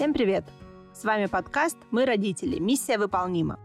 Всем привет! С вами подкаст «Мы родители. Миссия выполнима».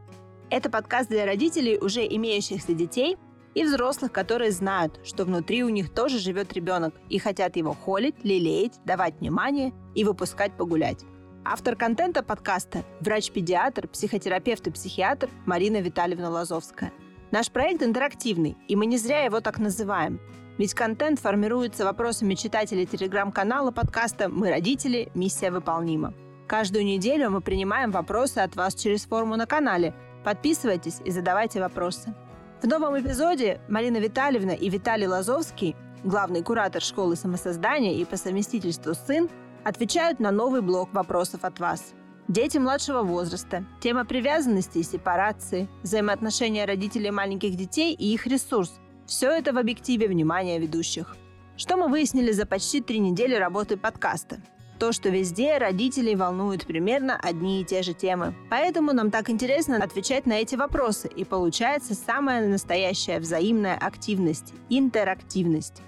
Это подкаст для родителей, уже имеющихся детей, и взрослых, которые знают, что внутри у них тоже живет ребенок и хотят его холить, лелеять, давать внимание и выпускать погулять. Автор контента подкаста – врач-педиатр, психотерапевт и психиатр Марина Витальевна Лазовская. Наш проект интерактивный, и мы не зря его так называем. Ведь контент формируется вопросами читателей телеграм-канала подкаста «Мы родители. Миссия выполнима». Каждую неделю мы принимаем вопросы от вас через форму на канале. Подписывайтесь и задавайте вопросы. В новом эпизоде Марина Витальевна и Виталий Лазовский, главный куратор школы самосоздания и по совместительству сын, отвечают на новый блок вопросов от вас. Дети младшего возраста, тема привязанности и сепарации, взаимоотношения родителей маленьких детей и их ресурс – все это в объективе внимания ведущих. Что мы выяснили за почти три недели работы подкаста? То, что везде родителей волнуют примерно одни и те же темы. Поэтому нам так интересно отвечать на эти вопросы, и получается самая настоящая взаимная активность, интерактивность.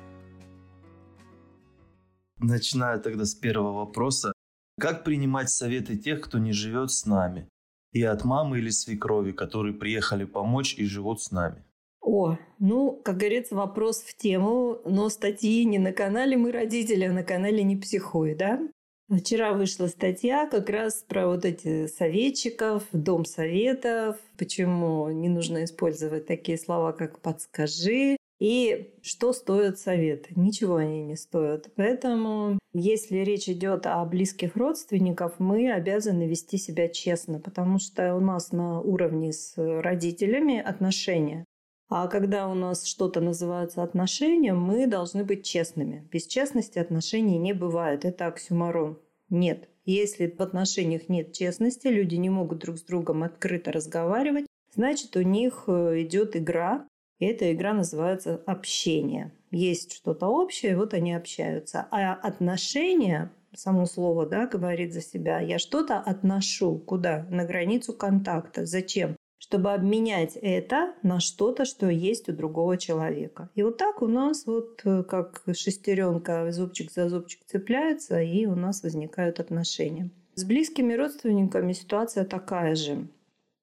Начинаю тогда с первого вопроса. Как принимать советы тех, кто не живет с нами? И от мамы или свекрови, которые приехали помочь и живут с нами? О, ну, как говорится, вопрос в тему, но статьи не на канале «Мы родители», а на канале «Не психуй», да? Вчера вышла статья как раз про вот эти советчиков, дом советов, почему не нужно использовать такие слова, как «подскажи», и что стоят советы? Ничего они не стоят. Поэтому, если речь идет о близких родственниках, мы обязаны вести себя честно, потому что у нас на уровне с родителями отношения. А когда у нас что-то называется отношением, мы должны быть честными. Без честности отношений не бывает. Это оксюмарон. Нет. Если в отношениях нет честности, люди не могут друг с другом открыто разговаривать, значит, у них э, идет игра, и эта игра называется общение. Есть что-то общее, вот они общаются. А отношения, само слово да, говорит за себя, я что-то отношу куда? На границу контакта. Зачем? Чтобы обменять это на что-то, что есть у другого человека. И вот так у нас вот э, как шестеренка зубчик за зубчик цепляется, и у нас возникают отношения. С близкими родственниками ситуация такая же.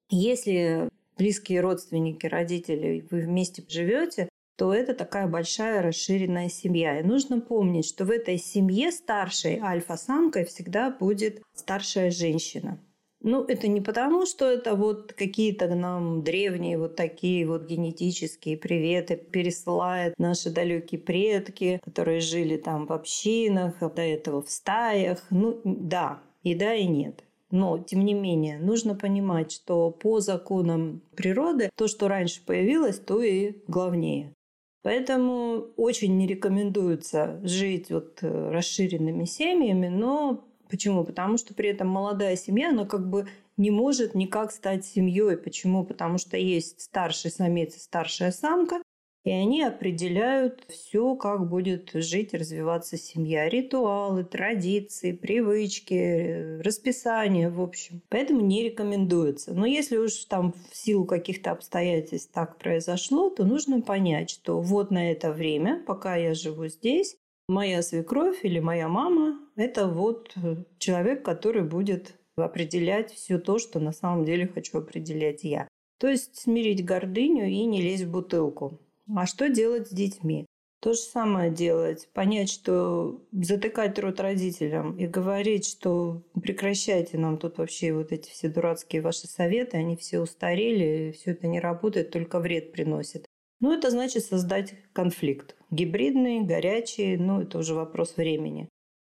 Если близкие родственники, родители, вы вместе живете, то это такая большая расширенная семья. И нужно помнить, что в этой семье старшей альфа-самкой всегда будет старшая женщина. Ну, это не потому, что это вот какие-то нам древние вот такие вот генетические приветы пересылают наши далекие предки, которые жили там в общинах, а до этого в стаях. Ну, да, и да, и нет. Но, тем не менее, нужно понимать, что по законам природы то, что раньше появилось, то и главнее. Поэтому очень не рекомендуется жить вот э, расширенными семьями, но Почему? Потому что при этом молодая семья, она как бы не может никак стать семьей. Почему? Потому что есть старший самец и старшая самка, и они определяют все, как будет жить и развиваться семья. Ритуалы, традиции, привычки, расписание, в общем. Поэтому не рекомендуется. Но если уж там в силу каких-то обстоятельств так произошло, то нужно понять, что вот на это время, пока я живу здесь, моя свекровь или моя мама – это вот э, человек, который будет определять все то, что на самом деле хочу определять я. То есть смирить гордыню и не лезть в бутылку. А что делать с детьми? То же самое делать. Понять, что затыкать рот родителям и говорить, что прекращайте нам тут вообще вот эти все дурацкие ваши советы, они все устарели, все это не работает, только вред приносит. Ну, это значит создать конфликт. Гибридный, горячий, ну, это уже вопрос времени.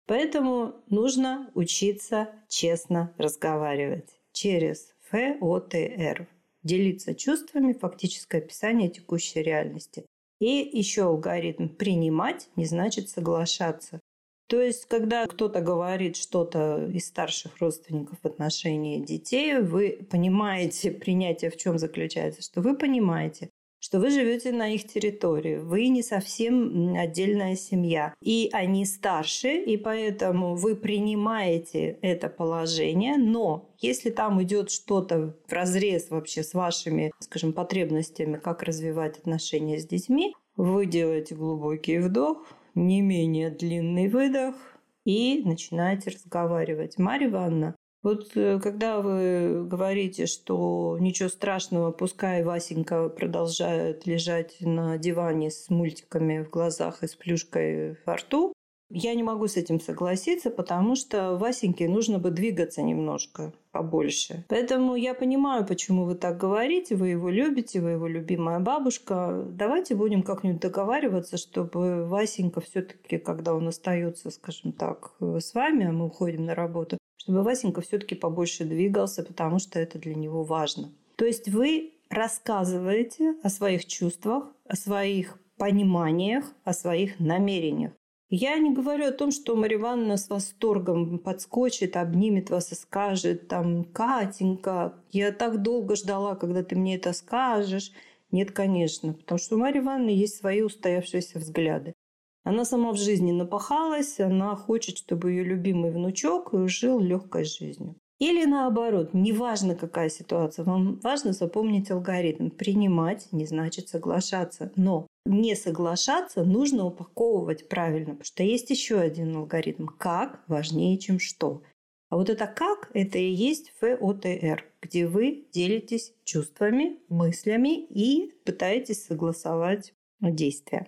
Поэтому нужно учиться честно разговаривать через ФОТР. Делиться чувствами, фактическое описание текущей реальности. И еще алгоритм «принимать» не значит соглашаться. То есть, когда кто-то говорит что-то из старших родственников в отношении детей, вы понимаете принятие в чем заключается, что вы понимаете, что вы живете на их территории, вы не совсем отдельная семья, и они старше, и поэтому вы принимаете это положение, но если там идет что-то в разрез вообще с вашими, скажем, потребностями, как развивать отношения с детьми, вы делаете глубокий вдох, не менее длинный выдох, и начинаете разговаривать. Марья Ивановна, вот э, когда вы говорите, что ничего страшного, пускай Васенька продолжает лежать на диване с мультиками в глазах и с плюшкой во рту, я не могу с этим согласиться, потому что Васеньке нужно бы двигаться немножко побольше. Поэтому я понимаю, почему вы так говорите, вы его любите, вы его любимая бабушка. Давайте будем как-нибудь договариваться, чтобы Васенька все-таки, когда он остается, скажем так, с вами, а мы уходим на работу, чтобы Васенька все-таки побольше двигался, потому что это для него важно. То есть вы рассказываете о своих чувствах, о своих пониманиях, о своих намерениях. Я не говорю о том, что Марья Ивановна с восторгом подскочит, обнимет вас и скажет, там, Катенька, я так долго ждала, когда ты мне это скажешь. Нет, конечно, потому что у Марьи Ивановны есть свои устоявшиеся взгляды. Она сама в жизни напахалась, она хочет, чтобы ее любимый внучок жил легкой жизнью. Или наоборот, неважно какая ситуация, вам важно запомнить алгоритм. Принимать не значит соглашаться. Но не соглашаться нужно упаковывать правильно, потому что есть еще один алгоритм. Как важнее, чем что. А вот это как, это и есть ФОТР, где вы делитесь чувствами, мыслями и пытаетесь согласовать действия.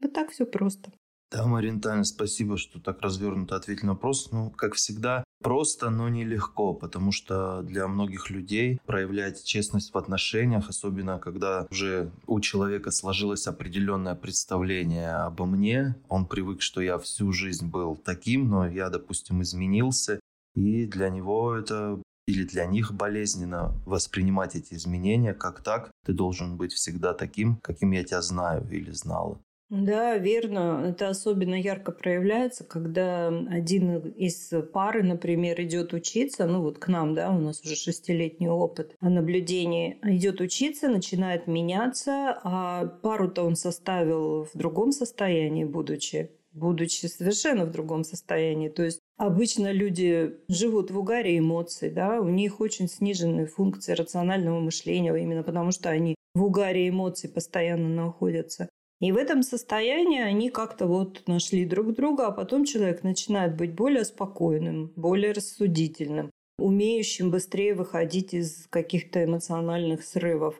Вот так все просто. Да, Марина Таня, спасибо, что так развернуто ответили на вопрос. Ну, как всегда, просто, но нелегко, потому что для многих людей проявлять честность в отношениях, особенно когда уже у человека сложилось определенное представление обо мне, он привык, что я всю жизнь был таким, но я, допустим, изменился, и для него это или для них болезненно воспринимать эти изменения, как так, ты должен быть всегда таким, каким я тебя знаю или знала. Да, верно. Это особенно ярко проявляется, когда один из пары, например, идет учиться, ну вот к нам, да, у нас уже шестилетний опыт наблюдения, идет учиться, начинает меняться, а пару-то он составил в другом состоянии, будучи будучи совершенно в другом состоянии. То есть Обычно люди живут в угаре эмоций, да, у них очень сниженные функции рационального мышления, именно потому что они в угаре эмоций постоянно находятся. И в этом состоянии они как-то вот нашли друг друга, а потом человек начинает быть более спокойным, более рассудительным, умеющим быстрее выходить из каких-то эмоциональных срывов.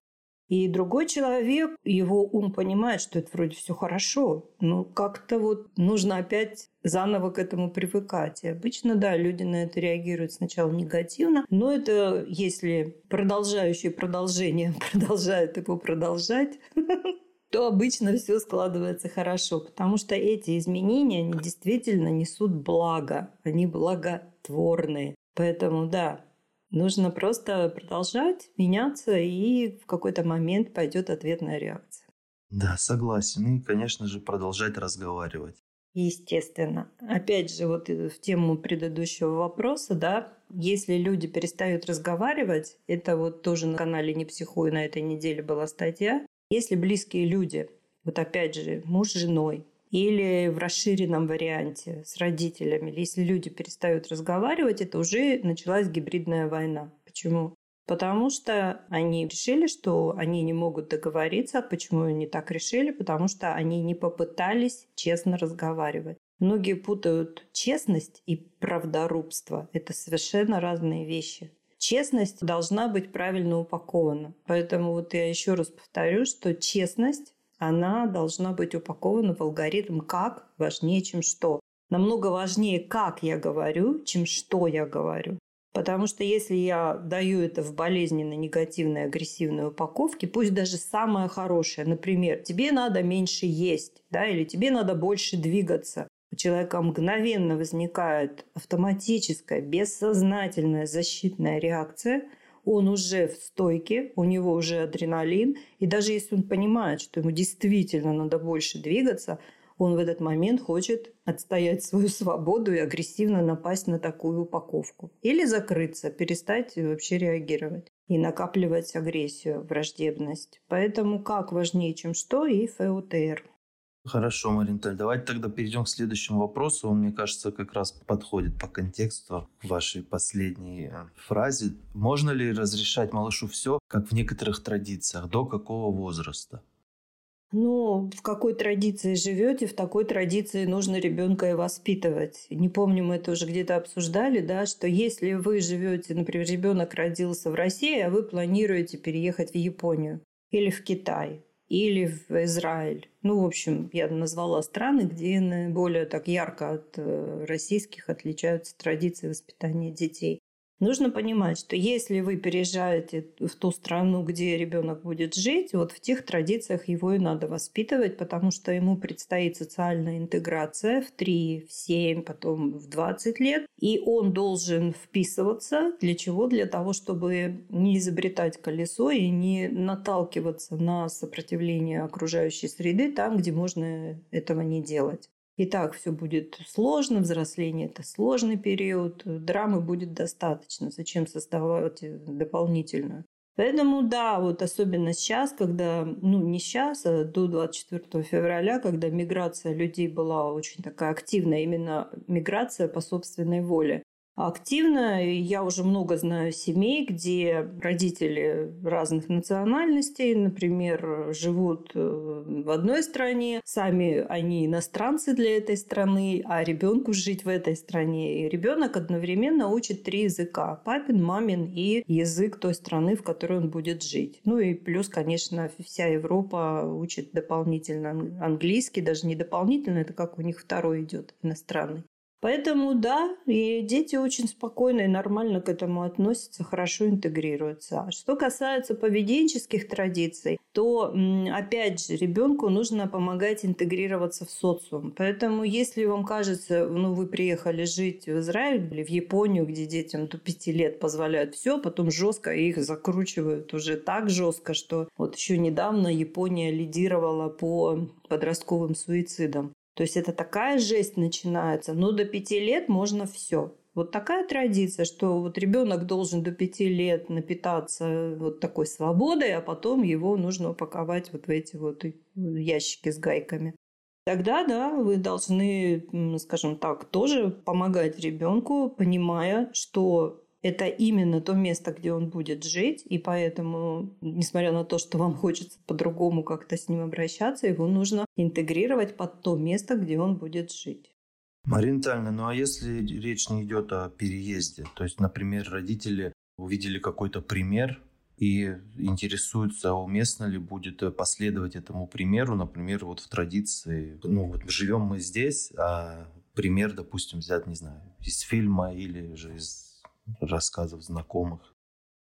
И другой человек, его ум понимает, что это вроде все хорошо, но как-то вот нужно опять заново к этому привыкать. И обычно, да, люди на это реагируют сначала негативно, но это если продолжающее продолжение продолжает его продолжать, то обычно все складывается хорошо, потому что эти изменения, они действительно несут благо, они благотворные. Поэтому, да, нужно просто продолжать меняться, и в какой-то момент пойдет ответная реакция. Да, согласен. И, конечно же, продолжать разговаривать. Естественно. Опять же, вот в тему предыдущего вопроса, да, если люди перестают разговаривать, это вот тоже на канале «Не психуй» на этой неделе была статья, если близкие люди, вот опять же, муж с женой, или в расширенном варианте с родителями, если люди перестают разговаривать, это уже началась гибридная война. Почему? Потому что они решили, что они не могут договориться. Почему они так решили? Потому что они не попытались честно разговаривать. Многие путают честность и правдорубство. Это совершенно разные вещи честность должна быть правильно упакована. Поэтому вот я еще раз повторю, что честность, она должна быть упакована в алгоритм «как» важнее, чем «что». Намного важнее, как я говорю, чем что я говорю. Потому что если я даю это в болезненной, негативной, агрессивной упаковке, пусть даже самое хорошее, например, тебе надо меньше есть, да, или тебе надо больше двигаться, у человека мгновенно возникает автоматическая, бессознательная защитная реакция, он уже в стойке, у него уже адреналин, и даже если он понимает, что ему действительно надо больше двигаться, он в этот момент хочет отстоять свою свободу и агрессивно напасть на такую упаковку. Или закрыться, перестать вообще реагировать и накапливать агрессию, враждебность. Поэтому как важнее, чем что, и ФОТР. Хорошо, Маринталь, давайте тогда перейдем к следующему вопросу. Он, мне кажется, как раз подходит по контексту вашей последней э, фразе. Можно ли разрешать малышу все, как в некоторых традициях, до какого возраста? Ну, в какой традиции живете, в такой традиции нужно ребенка и воспитывать. Не помню, мы это уже где-то обсуждали, да, что если вы живете, например, ребенок родился в России, а вы планируете переехать в Японию или в Китай, или в Израиль. Ну, в общем, я назвала страны, где наиболее так ярко от э, российских отличаются традиции воспитания детей. Нужно понимать, что если вы переезжаете в ту страну, где ребенок будет жить, вот в тех традициях его и надо воспитывать, потому что ему предстоит социальная интеграция в 3, в 7, потом в 20 лет. И он должен вписываться. Для чего? Для того, чтобы не изобретать колесо и не наталкиваться на сопротивление окружающей среды там, где можно этого не делать. И так все будет сложно, взросление – это сложный период, драмы будет достаточно. Зачем создавать дополнительную? Поэтому, да, вот особенно сейчас, когда, ну не сейчас, а до 24 февраля, когда миграция людей была очень такая активная, именно миграция по собственной воле активно. Я уже много знаю семей, где родители разных национальностей, например, живут э, в одной стране, сами они иностранцы для этой страны, а ребенку жить в этой стране. И ребенок одновременно учит три языка. Папин, мамин и язык той страны, в которой он будет жить. Ну и плюс, конечно, вся Европа учит дополнительно английский, даже не дополнительно, это как у них второй идет иностранный. Поэтому да, и дети очень спокойно и нормально к этому относятся, хорошо интегрируются. А что касается поведенческих традиций, то опять же ребенку нужно помогать интегрироваться в социум. Поэтому если вам кажется, ну вы приехали жить в Израиль или в Японию, где детям до пяти лет позволяют все, потом жестко их закручивают уже так жестко, что вот еще недавно Япония лидировала по подростковым суицидам. То есть это такая жесть начинается. Но до пяти лет можно все. Вот такая традиция, что вот ребенок должен до пяти лет напитаться вот такой свободой, а потом его нужно упаковать вот в эти вот ящики с гайками. Тогда, да, вы должны, скажем так, тоже помогать ребенку, понимая, что это именно то место, где он будет жить, и поэтому, несмотря на то, что вам хочется по-другому как-то с ним обращаться, его нужно интегрировать под то место, где он будет жить. Марина Витальевна, ну а если речь не идет о переезде, то есть, например, родители увидели какой-то пример и интересуются, уместно ли будет последовать этому примеру, например, вот в традиции, ну вот живем мы здесь, а пример, допустим, взят, не знаю, из фильма или же из рассказов знакомых.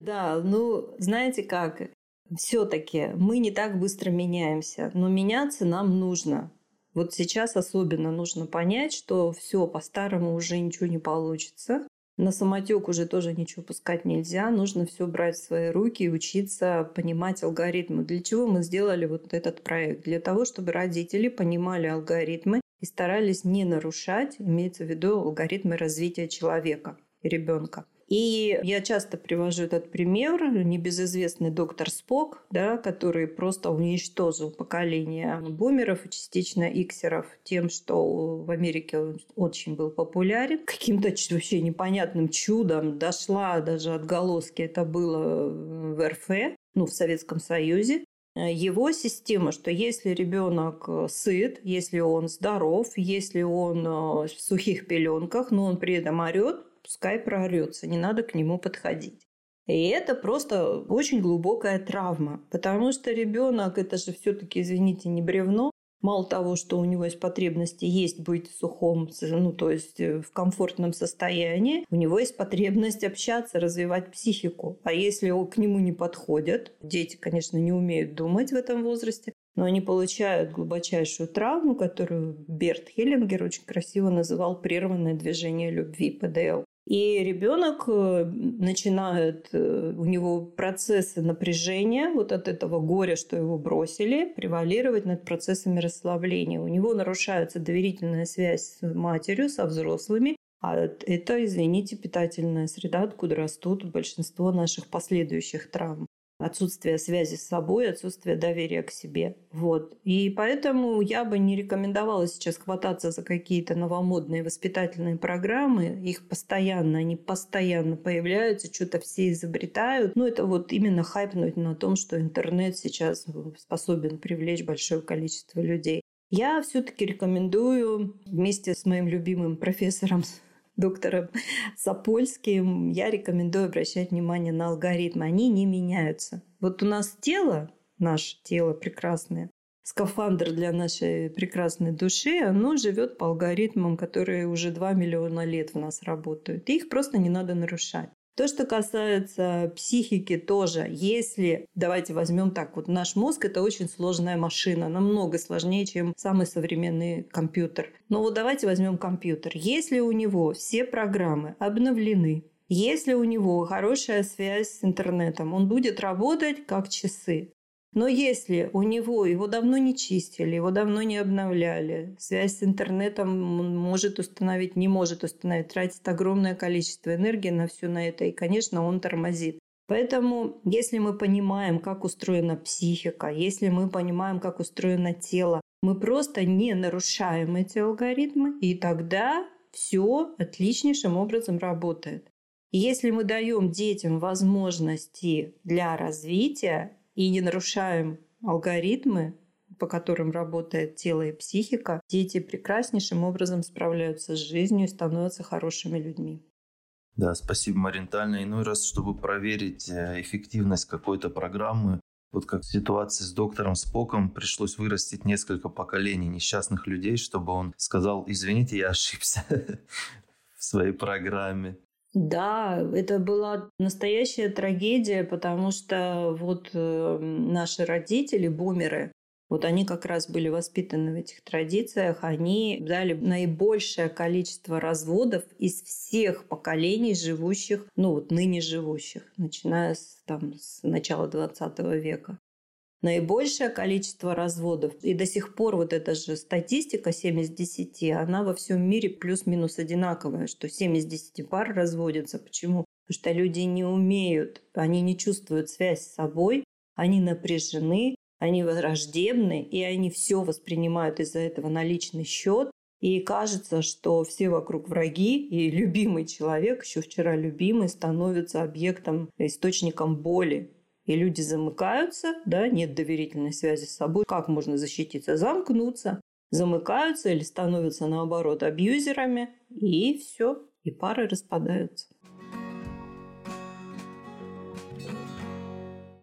Да, ну, знаете как, все-таки мы не так быстро меняемся, но меняться нам нужно. Вот сейчас особенно нужно понять, что все по-старому уже ничего не получится. На самотек уже тоже ничего пускать нельзя. Нужно все брать в свои руки и учиться понимать алгоритмы. Для чего мы сделали вот этот проект? Для того, чтобы родители понимали алгоритмы и старались не нарушать, имеется в виду алгоритмы развития человека ребенка. И я часто привожу этот пример, небезызвестный доктор Спок, да, который просто уничтожил поколение бумеров и частично иксеров тем, что в Америке он очень был популярен. Каким-то вообще непонятным чудом дошла даже отголоски, это было в РФ, ну, в Советском Союзе. Его система, что если ребенок сыт, если он здоров, если он в сухих пеленках, но он при этом орет, пускай прорется, не надо к нему подходить. И это просто очень глубокая травма, потому что ребенок это же все-таки, извините, не бревно. Мало того, что у него есть потребности есть быть сухом, ну то есть э, в комфортном состоянии, у него есть потребность общаться, развивать психику. А если к нему не подходят, дети, конечно, не умеют думать в этом возрасте, но они получают глубочайшую травму, которую Берт Хеллингер очень красиво называл прерванное движение любви, ПДЛ. И ребенок э, начинает, э, у него процессы напряжения вот от этого горя, что его бросили, превалировать над процессами расслабления. У него нарушается доверительная связь с матерью, со взрослыми, а это, извините, питательная среда, откуда растут большинство наших последующих травм. Отсутствие связи с собой, отсутствие доверия к себе. Вот. И поэтому я бы не рекомендовала сейчас хвататься за какие-то новомодные воспитательные программы. Их постоянно, они постоянно появляются, что-то все изобретают. Ну, это вот именно хайпнуть на том, что интернет сейчас способен привлечь большое количество людей. Я все-таки рекомендую вместе с моим любимым профессором доктором Сапольским, я рекомендую обращать внимание на алгоритмы. Они не меняются. Вот у нас тело, наше тело прекрасное, скафандр для нашей прекрасной души, оно живет по алгоритмам, которые уже 2 миллиона лет в нас работают. И их просто не надо нарушать. То, что касается психики тоже, если, давайте возьмем так, вот наш мозг это очень сложная машина, намного сложнее, чем самый современный компьютер. Но вот давайте возьмем компьютер. Если у него все программы обновлены, если у него хорошая связь с интернетом, он будет работать как часы. Но если у него его давно не чистили, его давно не обновляли, связь с интернетом может установить, не может установить, тратит огромное количество энергии на все на это, и, конечно, он тормозит. Поэтому, если мы понимаем, как устроена психика, если мы понимаем, как устроено тело, мы просто не нарушаем эти алгоритмы, и тогда все отличнейшим образом работает. Если мы даем детям возможности для развития, и не нарушаем алгоритмы, по которым работает тело и психика, дети прекраснейшим образом справляются с жизнью и становятся хорошими людьми. Да, спасибо, Маринтально. Иной раз, чтобы проверить э, эффективность какой-то программы, вот как в ситуации с доктором Споком, пришлось вырастить несколько поколений несчастных людей, чтобы он сказал, извините, я ошибся в своей программе. Да, это была настоящая трагедия, потому что вот э, наши родители, бумеры, вот они как раз были воспитаны в этих традициях, они дали наибольшее количество разводов из всех поколений живущих, ну вот ныне живущих, начиная с, там, с начала 20 века наибольшее количество разводов. И до сих пор вот эта же статистика 7 из 10, она во всем мире плюс-минус одинаковая, что 7 из 10 пар разводятся. Почему? Потому что люди не умеют, они не чувствуют связь с собой, они напряжены, они враждебны, и они все воспринимают из-за этого на личный счет. И кажется, что все вокруг враги, и любимый человек, еще вчера любимый, становится объектом, источником боли и люди замыкаются, да, нет доверительной связи с собой. Как можно защититься? Замкнуться, замыкаются или становятся наоборот абьюзерами, и все, и пары распадаются.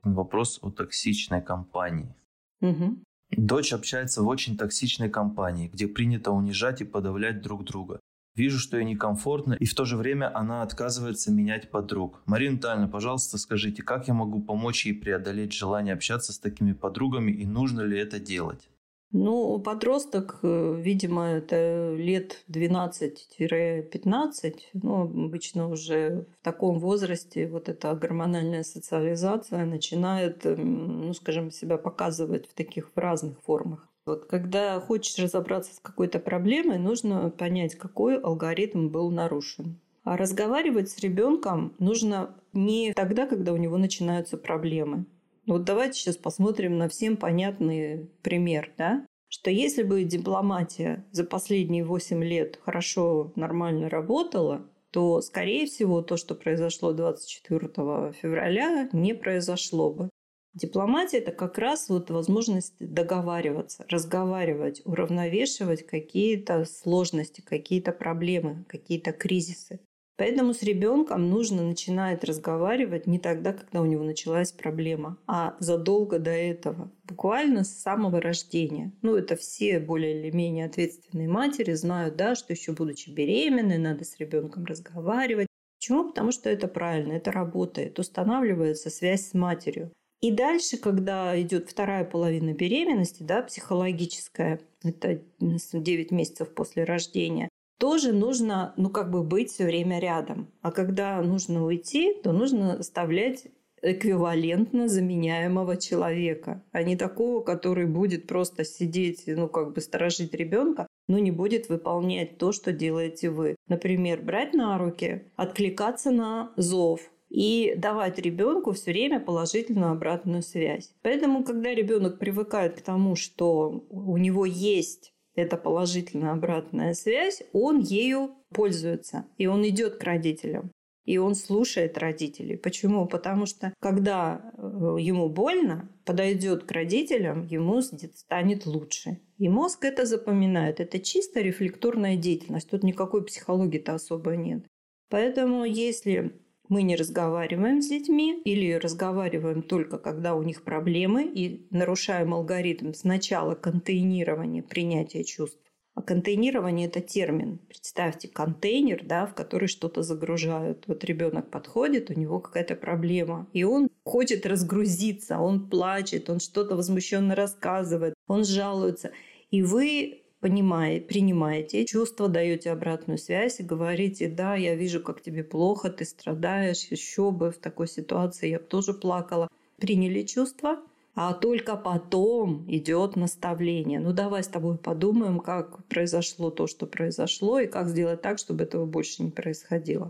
Вопрос о токсичной компании. Угу. Дочь общается в очень токсичной компании, где принято унижать и подавлять друг друга. Вижу, что ей некомфортно, и в то же время она отказывается менять подруг. Марина Витальевна, пожалуйста, скажите, как я могу помочь ей преодолеть желание общаться с такими подругами, и нужно ли это делать? Ну, подросток, э, видимо, это лет 12-15. Ну, обычно уже в таком возрасте вот эта гормональная социализация начинает, ну, скажем, себя показывать в таких в разных формах. Вот когда хочешь разобраться с какой-то проблемой, нужно понять, какой алгоритм был нарушен. А разговаривать с ребенком нужно не тогда, когда у него начинаются проблемы. Вот давайте сейчас посмотрим на всем понятный пример, да? Что если бы дипломатия за последние 8 лет хорошо, нормально работала, то, скорее всего, то, что произошло 24 февраля, не произошло бы. Дипломатия – это как раз вот возможность договариваться, разговаривать, уравновешивать какие-то сложности, какие-то проблемы, какие-то кризисы. Поэтому с ребенком нужно начинать разговаривать не тогда, когда у него началась проблема, а задолго до этого, буквально с самого рождения. Ну, это все более или менее ответственные матери знают, да, что еще будучи беременной, надо с ребенком разговаривать. Почему? Потому что это правильно, это работает, устанавливается связь с матерью. И дальше, когда идет вторая половина беременности, да, психологическая, это 9 месяцев после рождения, тоже нужно, ну, как бы быть все время рядом. А когда нужно уйти, то нужно оставлять эквивалентно заменяемого человека, а не такого, который будет просто сидеть, ну, как бы сторожить ребенка, но не будет выполнять то, что делаете вы. Например, брать на руки, откликаться на зов, и давать ребенку все время положительную обратную связь. Поэтому, когда ребенок привыкает к тому, что у него есть эта положительная обратная связь, он ею пользуется, и он идет к родителям. И он слушает родителей. Почему? Потому что когда э, ему больно, подойдет к родителям, ему станет лучше. И мозг это запоминает. Это чисто рефлекторная деятельность. Тут никакой психологии-то особо нет. Поэтому если мы не разговариваем с детьми или разговариваем только когда у них проблемы и нарушаем алгоритм сначала контейнирования принятия чувств. А контейнирование – это термин. Представьте контейнер, да, в который что-то загружают. Вот ребенок подходит, у него какая-то проблема, и он хочет разгрузиться, он плачет, он что-то возмущенно рассказывает, он жалуется. И вы понимаете, принимаете чувства, даете обратную связь и говорите, да, я вижу, как тебе плохо, ты страдаешь, еще бы в такой ситуации я бы тоже плакала. Приняли чувства, а только потом идет наставление. Ну давай с тобой подумаем, как произошло то, что произошло, и как сделать так, чтобы этого больше не происходило.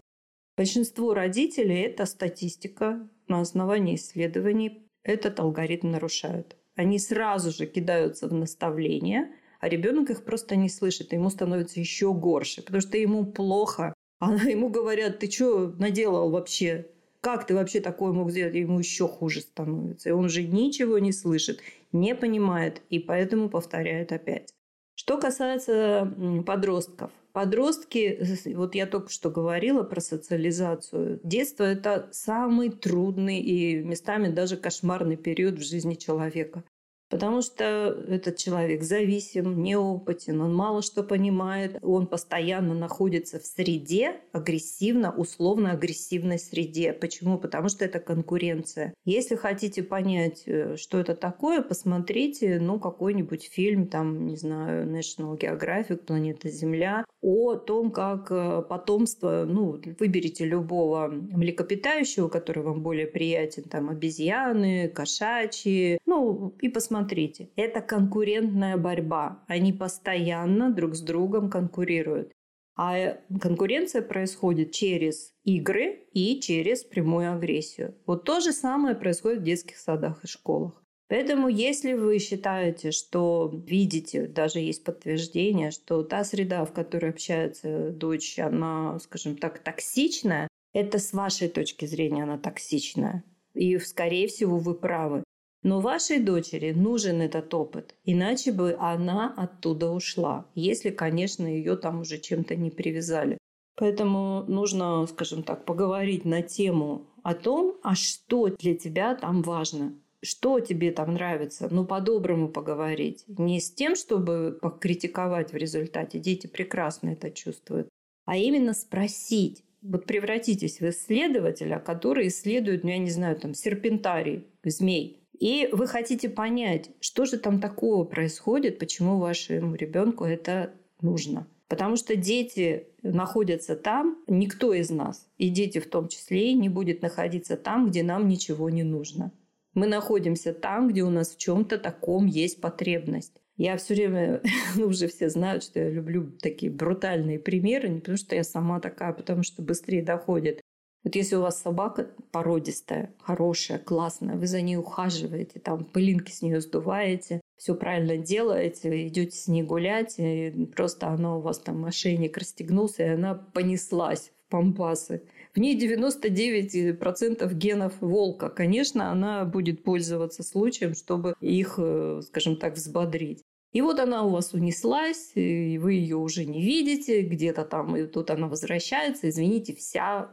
Большинство родителей это статистика на основании исследований этот алгоритм нарушают. Они сразу же кидаются в наставления – а ребенок их просто не слышит, ему становится еще горше, потому что ему плохо. А ему говорят, ты что наделал вообще? Как ты вообще такое мог сделать? Ему еще хуже становится. И он уже ничего не слышит, не понимает, и поэтому повторяет опять. Что касается подростков. Подростки, вот я только что говорила про социализацию. Детство – это самый трудный и местами даже кошмарный период в жизни человека. Потому что этот человек зависим, неопытен, он мало что понимает, он постоянно находится в среде, агрессивно, условно-агрессивной среде. Почему? Потому что это конкуренция. Если хотите понять, э, что это такое, посмотрите, ну, какой-нибудь фильм, там, не знаю, National Geographic, Планета Земля, о том, как э, потомство, ну, выберите любого млекопитающего, который вам более приятен, там, обезьяны, кошачьи, ну, и посмотрите, смотрите, это конкурентная борьба. Они постоянно друг с другом конкурируют. А конкуренция происходит через игры и через прямую агрессию. Вот то же самое происходит в детских садах и школах. Поэтому, если вы считаете, что видите, даже есть подтверждение, что та среда, в которой общается дочь, она, скажем так, токсичная, это с вашей точки зрения она токсичная. И, скорее всего, вы правы. Но вашей дочери нужен этот опыт, иначе бы она оттуда ушла, если, конечно, ее там уже чем-то не привязали. Поэтому нужно, скажем так, поговорить на тему о том, а что для тебя там важно, что тебе там нравится, ну, по-доброму поговорить. Не с тем, чтобы покритиковать в результате, дети прекрасно это чувствуют, а именно спросить. Вот превратитесь в исследователя, который исследует, ну, я не знаю, там, серпентарий, змей. И вы хотите понять, что же там такого происходит, почему вашему ребенку это нужно. Потому что дети находятся там, никто из нас, и дети в том числе, не будет находиться там, где нам ничего не нужно. Мы находимся там, где у нас в чем-то таком есть потребность. Я все время, ну, уже все знают, что я люблю такие брутальные примеры, не потому что я сама такая, а потому что быстрее доходит. Вот если у вас собака породистая, хорошая, классная, вы за ней ухаживаете, там пылинки с нее сдуваете, все правильно делаете, идете с ней гулять, и просто она у вас там мошенник расстегнулся, и она понеслась в пампасы. В ней 99% генов волка. Конечно, она будет пользоваться случаем, чтобы их, э, скажем так, взбодрить. И вот она у вас унеслась, и вы ее уже не видите, где-то там, и тут она возвращается, извините, вся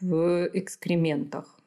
в экскрементах.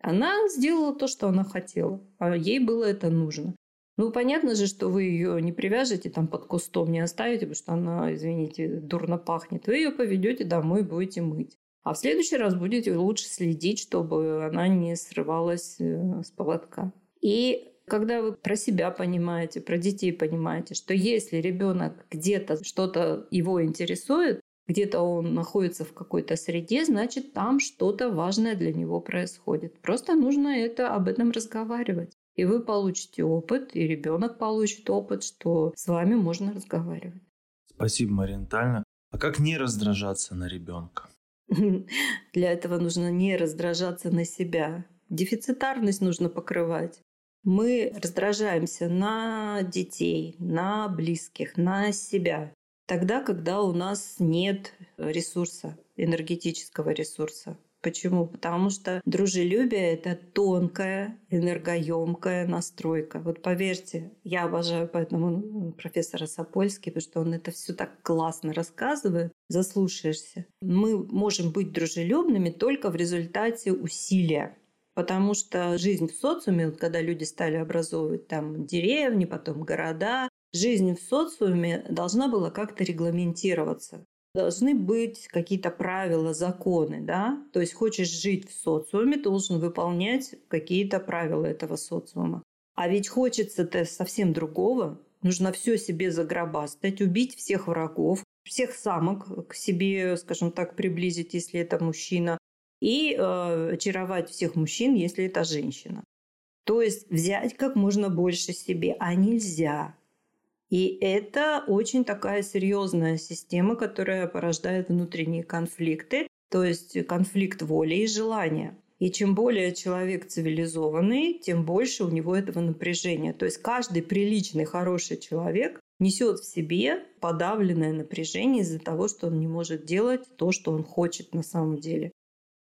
Она сделала то, что она хотела, а ей было это нужно. Ну, понятно же, что вы ее не привяжете там под кустом, не оставите, потому что она, извините, дурно пахнет. Вы ее поведете домой и будете мыть. А в следующий раз будете лучше следить, чтобы она не срывалась э, с поводка. И когда вы про себя понимаете, про детей понимаете, что если ребенок где-то что-то его интересует, где-то он находится в какой-то среде, значит, там что-то важное для него происходит. Просто нужно это об этом разговаривать. И вы получите опыт, и ребенок получит опыт, что с вами можно разговаривать. Спасибо, Мария Натальевна. А как не раздражаться на ребенка? Для этого нужно не раздражаться на себя. Дефицитарность нужно покрывать. Мы раздражаемся на детей, на близких, на себя. Тогда, когда у нас нет ресурса, энергетического ресурса. Почему? Потому что дружелюбие – это тонкая, энергоемкая настройка. Вот поверьте, я обожаю поэтому профессора Сапольский, потому что он это все так классно рассказывает, заслушаешься. Мы можем быть дружелюбными только в результате усилия. Потому что жизнь в социуме, когда люди стали образовывать там деревни, потом города, жизнь в социуме должна была как-то регламентироваться должны быть какие-то правила, законы, да? То есть хочешь жить в социуме, должен выполнять какие-то правила этого социума. А ведь хочется-то совсем другого. Нужно все себе загробастать, убить всех врагов, всех самок к себе, скажем так, приблизить, если это мужчина, и э, очаровать всех мужчин, если это женщина. То есть взять как можно больше себе, а нельзя. И это очень такая серьезная система, которая порождает внутренние конфликты, то есть конфликт воли и желания. И чем более человек цивилизованный, тем больше у него этого напряжения. То есть каждый приличный, хороший человек несет в себе подавленное напряжение из-за того, что он не может делать то, что он хочет на самом деле.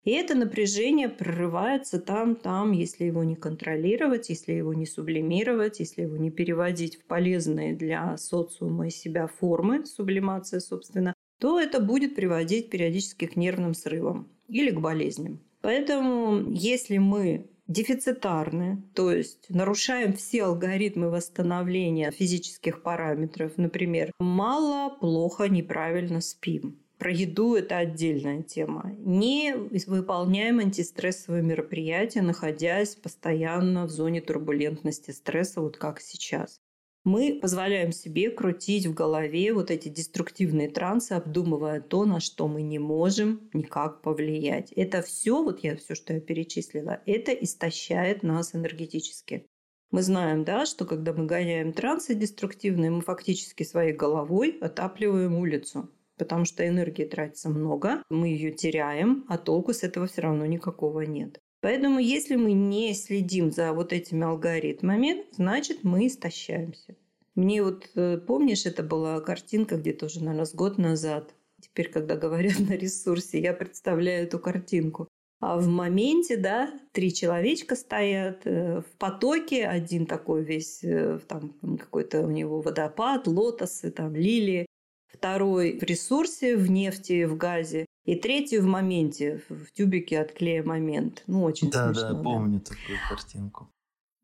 И это напряжение прорывается там, там, если его не контролировать, если его не сублимировать, если его не переводить в полезные для социума и себя формы, сублимация, собственно, то это будет приводить периодически к нервным срывам или к болезням. Поэтому, если мы дефицитарны, то есть нарушаем все алгоритмы восстановления физических параметров, например, мало, плохо, неправильно спим, про еду это отдельная тема. Не выполняем антистрессовые мероприятия, находясь постоянно в зоне турбулентности стресса, вот как сейчас. Мы позволяем себе крутить в голове вот эти деструктивные трансы, обдумывая то, на что мы не можем никак повлиять. Это все, вот я все, что я перечислила, это истощает нас энергетически. Мы знаем, да, что когда мы гоняем трансы деструктивные, мы фактически своей головой отапливаем улицу потому что энергии тратится много, мы ее теряем, а толку с этого все равно никакого нет. Поэтому если мы не следим за вот этими алгоритмами, значит мы истощаемся. Мне вот, э, помнишь, это была картинка где-то уже, наверное, с год назад. Теперь, когда говорят на ресурсе, я представляю эту картинку. А в моменте, да, три человечка стоят э, в потоке, один такой весь, э, там какой-то у него водопад, лотосы, там лилии, второй в ресурсе, в нефти, в газе, и третий в моменте, в тюбике от клея момент. Ну, очень да, смешно. Да, да, помню такую картинку.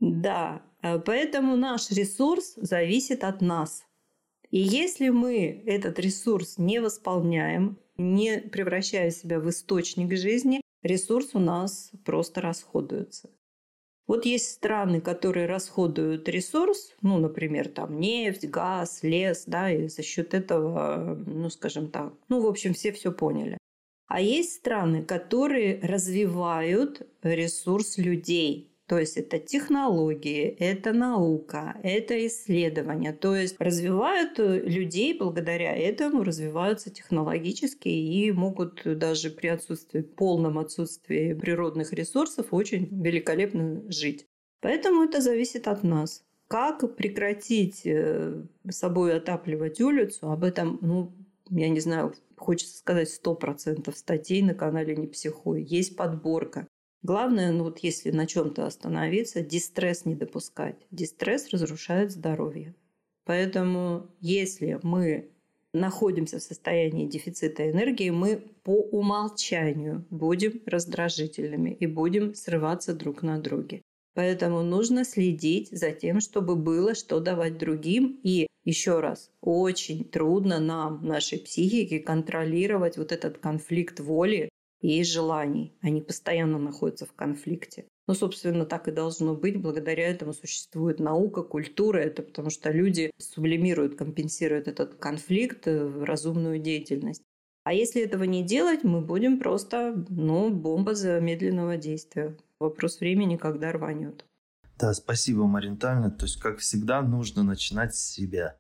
Да, э, поэтому наш ресурс зависит от нас. И если мы этот ресурс не восполняем, не превращая себя в источник жизни, ресурс у нас просто расходуется. Вот есть страны, которые расходуют ресурс, ну, например, там нефть, газ, лес, да, и за счет этого, ну, скажем так, ну, в общем, все все поняли. А есть страны, которые развивают ресурс людей, то есть это технологии, это наука, это исследования. То есть развивают э, людей, благодаря этому развиваются технологически и могут даже при отсутствии, полном отсутствии природных ресурсов очень великолепно жить. Поэтому это зависит от нас. Как прекратить э, собой отапливать улицу, об этом, ну, я не знаю, хочется сказать, 100% статей на канале «Не психуй». Есть подборка. Главное, ну вот если на чем-то остановиться, дистресс не допускать. Дистресс разрушает здоровье. Поэтому если мы находимся в состоянии дефицита энергии, мы по умолчанию будем раздражительными и будем срываться друг на друге. Поэтому нужно следить за тем, чтобы было что давать другим. И еще раз, очень трудно нам, нашей психике, контролировать вот этот конфликт воли и желаний. Они постоянно находятся в конфликте. Ну, собственно, так и должно быть. Благодаря этому существует наука, культура. Это потому что люди сублимируют, компенсируют этот конфликт в разумную деятельность. А если этого не делать, мы будем просто, ну, бомба замедленного действия. Вопрос времени, когда рванет. Да, спасибо, Маринтальна. То есть, как всегда, нужно начинать с себя.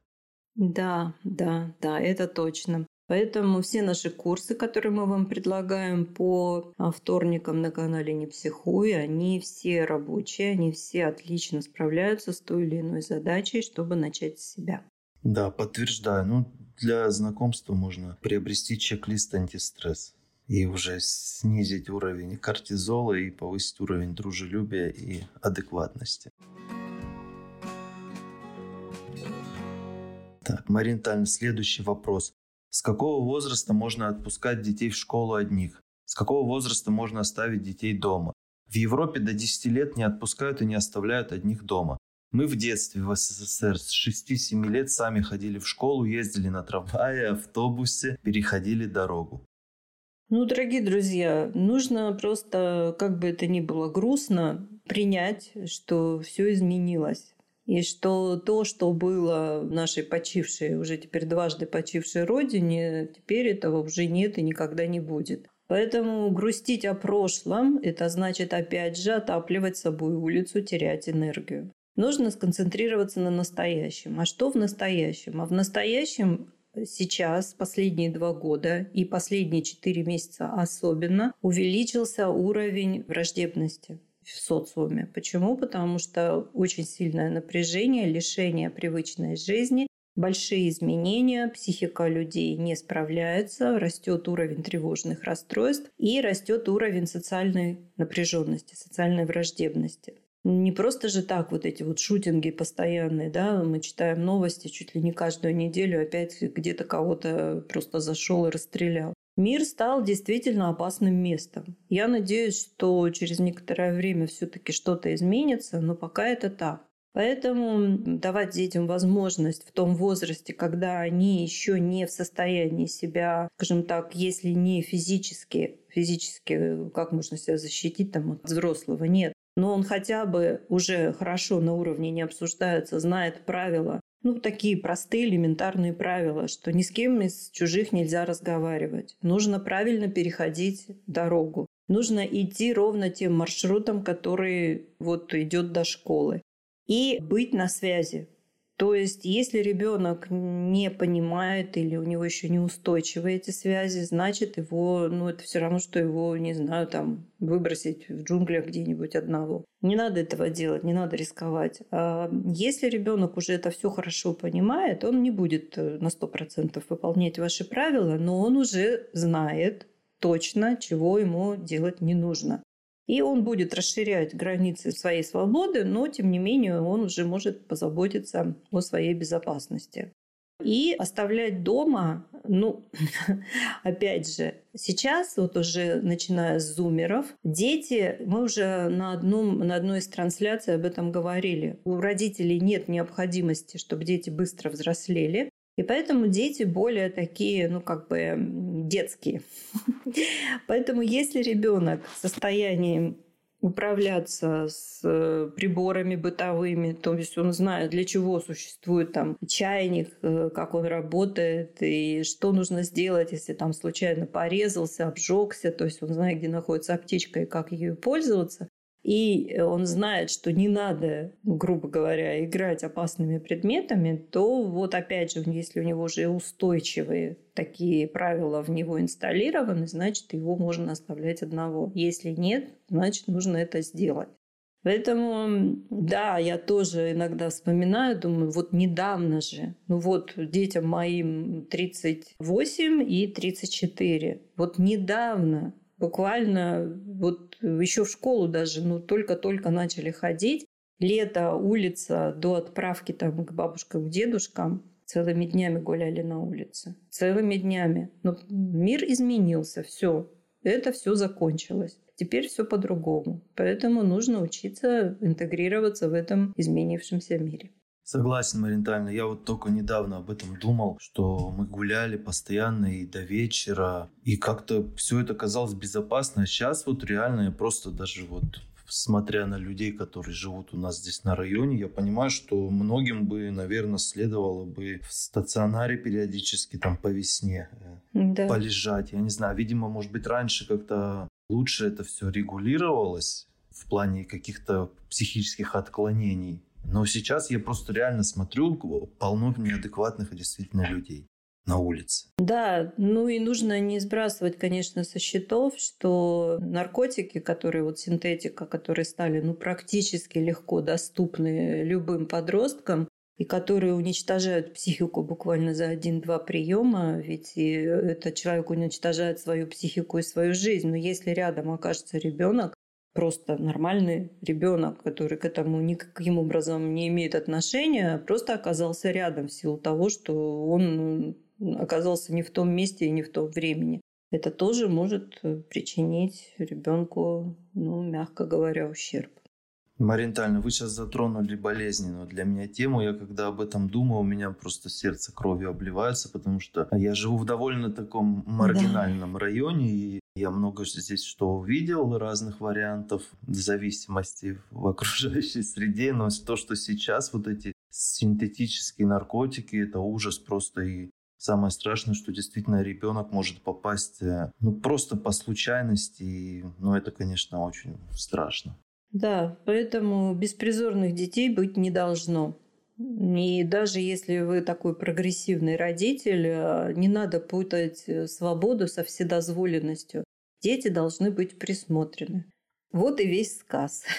Да, да, да, это точно. Поэтому все наши курсы, которые мы вам предлагаем по а, вторникам на канале Не психуй, они все рабочие, они все отлично справляются с той или иной задачей, чтобы начать с себя. Да, подтверждаю. Ну, для знакомства можно приобрести чек-лист антистресс и уже снизить уровень кортизола и повысить уровень дружелюбия и адекватности. Так, Марина Тальна, следующий вопрос. С какого возраста можно отпускать детей в школу одних? С какого возраста можно оставить детей дома? В Европе до 10 лет не отпускают и не оставляют одних дома. Мы в детстве в СССР с 6-7 лет сами ходили в школу, ездили на трамвае, автобусе, переходили дорогу. Ну, дорогие друзья, нужно просто, как бы это ни было грустно, принять, что все изменилось. И что то, что было в нашей почившей, уже теперь дважды почившей родине, теперь этого уже нет и никогда не будет. Поэтому грустить о прошлом – это значит опять же отапливать собой улицу, терять энергию. Нужно сконцентрироваться на настоящем. А что в настоящем? А в настоящем сейчас, последние два года и последние четыре месяца особенно, увеличился уровень враждебности в социуме. Почему? Потому что очень сильное напряжение, лишение привычной жизни, большие изменения, психика людей не справляется, растет уровень тревожных расстройств и растет уровень социальной напряженности, социальной враждебности. Не просто же так вот эти вот шутинги постоянные, да, мы читаем новости чуть ли не каждую неделю, опять где-то кого-то просто зашел и расстрелял. Мир стал действительно опасным местом. Я надеюсь, что через некоторое время все-таки что-то изменится, но пока это так. Поэтому давать детям возможность в том возрасте, когда они еще не в состоянии себя, скажем так, если не физически, физически, как можно себя защитить там, от взрослого, нет, но он хотя бы уже хорошо на уровне не обсуждается, знает правила ну, такие простые элементарные правила, что ни с кем из чужих нельзя разговаривать. Нужно правильно переходить дорогу. Нужно идти ровно тем маршрутом, который вот идет до школы. И быть на связи. То есть, если ребенок не понимает или у него еще не устойчивы эти связи, значит его, ну это все равно, что его, не знаю, там выбросить в джунглях где-нибудь одного. Не надо этого делать, не надо рисковать. А если ребенок уже это все хорошо понимает, он не будет э, на сто процентов выполнять ваши правила, но он уже знает точно, чего ему делать не нужно. И он будет расширять границы своей свободы, но, тем не менее, он уже может позаботиться о своей безопасности. И оставлять дома, ну, опять же, сейчас, вот уже начиная с зумеров, дети, мы уже на, одном, на одной из трансляций об этом говорили, у родителей нет необходимости, чтобы дети быстро взрослели, и поэтому дети более такие, ну, как бы детские. Поэтому если ребенок в состоянии управляться с э, приборами бытовыми, то есть он знает, для чего существует там чайник, э, как он работает и что нужно сделать, если там случайно порезался, обжегся, то есть он знает, где находится аптечка и как ею пользоваться, и он знает, что не надо, грубо говоря, играть опасными предметами, то вот опять же, если у него уже устойчивые такие правила в него инсталлированы, значит, его можно оставлять одного. Если нет, значит, нужно это сделать. Поэтому, да, я тоже иногда вспоминаю, думаю, вот недавно же, ну вот детям моим 38 и 34, вот недавно буквально вот еще в школу даже, ну, только-только начали ходить. Лето, улица, до отправки там к бабушкам, к дедушкам. Целыми днями гуляли на улице. Целыми днями. Но мир изменился, все. Это все закончилось. Теперь все по-другому. Поэтому нужно учиться интегрироваться в этом изменившемся мире. Согласен, моментально. Я вот только недавно об этом думал, что мы гуляли постоянно и до вечера, и как-то все это казалось безопасно. А сейчас вот реально я просто даже вот смотря на людей, которые живут у нас здесь на районе, я понимаю, что многим бы, наверное, следовало бы в стационаре периодически там по весне э, да. полежать. Я не знаю, видимо, может быть, раньше как-то лучше это все регулировалось в плане каких-то психических отклонений. Но сейчас я просто реально смотрю, полно неадекватных действительно людей. на улице. Да, ну и нужно не сбрасывать, конечно, со счетов, что наркотики, которые вот синтетика, которые стали ну, практически легко доступны любым подросткам, и которые уничтожают психику буквально за один-два приема, ведь этот человек уничтожает свою психику и свою жизнь. Но если рядом окажется ребенок, просто нормальный ребенок, который к этому никаким образом не имеет отношения, а просто оказался рядом в силу того, что он оказался не в том месте и не в том времени. Это тоже может причинить ребенку, ну, мягко говоря, ущерб. Маринтально, вы сейчас затронули болезненную для меня тему. Я когда об этом думаю, у меня просто сердце кровью обливается, потому что я живу в довольно таком маргинальном да. районе, и я много здесь что увидел, разных вариантов зависимости в окружающей среде, но то, что сейчас вот эти синтетические наркотики, это ужас просто и Самое страшное, что действительно ребенок может попасть э, ну, просто по случайности. И, ну, это, конечно, очень страшно. Да, поэтому беспризорных детей быть не должно. И даже если вы такой прогрессивный родитель, э, не надо путать э, свободу со вседозволенностью. Дети должны быть присмотрены. Вот и весь сказ.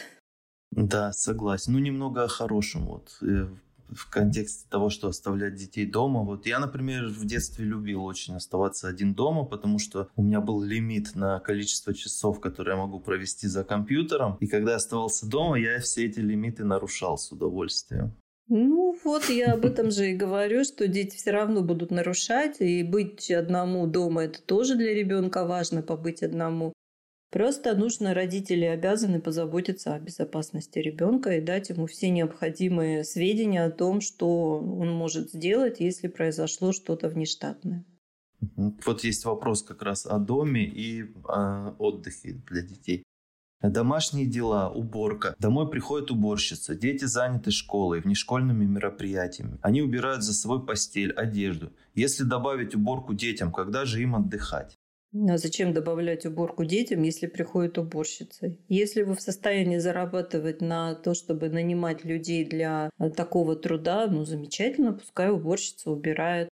Да, согласен. Ну, немного о хорошем. Вот э, в контексте того, что оставлять детей дома. Вот я, например, в детстве любил очень оставаться один дома, потому что у меня был лимит на количество часов, которые я могу провести за компьютером. И когда я оставался дома, я все эти лимиты нарушал с удовольствием. Ну вот я об этом же и говорю, что дети все равно будут нарушать, и быть одному дома это тоже для ребенка важно, побыть одному. Просто нужно, родители обязаны позаботиться о безопасности ребенка и дать ему все необходимые сведения о том, что он может сделать, если произошло что-то внештатное. Вот есть вопрос как раз о доме и о отдыхе для детей. Домашние дела, уборка. Домой приходит уборщица. Дети заняты школой, внешкольными мероприятиями. Они убирают за собой постель, одежду. Если добавить уборку детям, когда же им отдыхать? А зачем добавлять уборку детям, если приходит уборщица? Если вы в состоянии зарабатывать на то, чтобы нанимать людей для э, такого труда, ну замечательно, пускай уборщица убирает.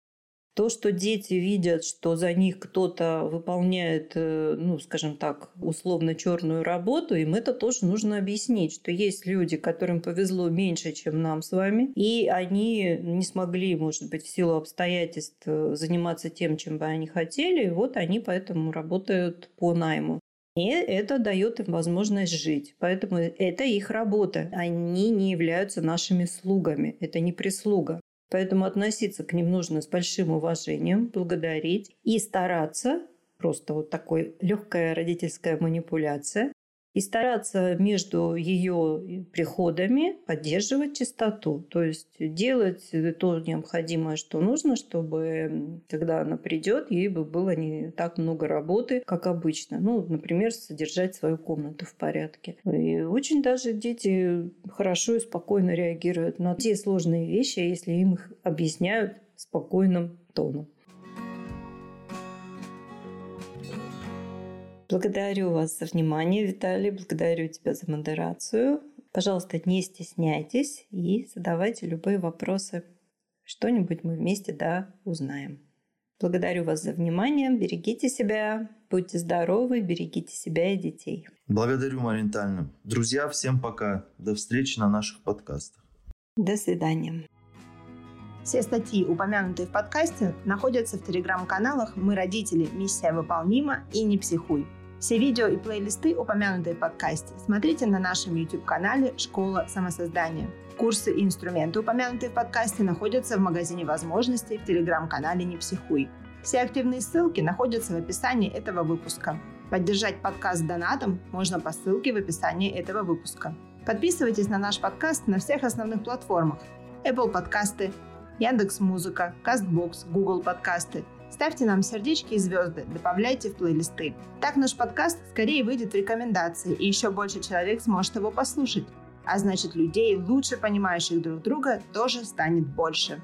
То, что дети видят, что за них кто-то выполняет, э, ну, скажем так, условно черную работу, им это тоже нужно объяснить, что есть люди, которым повезло меньше, чем нам с вами, и они не смогли, может быть, в силу обстоятельств э, заниматься тем, чем бы они хотели, и вот они поэтому работают по найму. И это дает им возможность жить. Поэтому это их работа. Они не являются нашими слугами. Это не прислуга. Поэтому относиться к ним нужно с большим уважением, благодарить и стараться, просто вот такой легкая родительская манипуляция, и стараться между ее приходами поддерживать чистоту. То есть делать то необходимое, что нужно, чтобы когда она придет, ей бы было не так много работы, как обычно. Ну, например, содержать свою комнату в порядке. И очень даже дети хорошо и спокойно реагируют на те сложные вещи, если им их объясняют спокойным тоном. Благодарю вас за внимание, Виталий. Благодарю тебя за модерацию. Пожалуйста, не стесняйтесь и задавайте любые вопросы. Что-нибудь мы вместе, да, узнаем. Благодарю вас за внимание. Берегите себя, будьте здоровы, берегите себя и детей. Благодарю, Маринтально. Друзья, всем пока. До встречи на наших подкастах. До свидания. Все статьи, упомянутые в подкасте, находятся в телеграм-каналах «Мы родители. Миссия выполнима» и «Не психуй». Все видео и плейлисты, упомянутые в подкасте, смотрите на нашем YouTube-канале «Школа самосоздания». Курсы и инструменты, упомянутые в подкасте, находятся в магазине возможностей в телеграм-канале «Не психуй». Все активные ссылки находятся в описании этого выпуска. Поддержать подкаст донатом можно по ссылке в описании этого выпуска. Подписывайтесь на наш подкаст на всех основных платформах. Apple подкасты, Яндекс Музыка, Castbox, Google подкасты – Ставьте нам сердечки и звезды, добавляйте в плейлисты. Так наш подкаст скорее выйдет в рекомендации, и еще больше человек сможет его послушать. А значит, людей, лучше понимающих друг друга, тоже станет больше.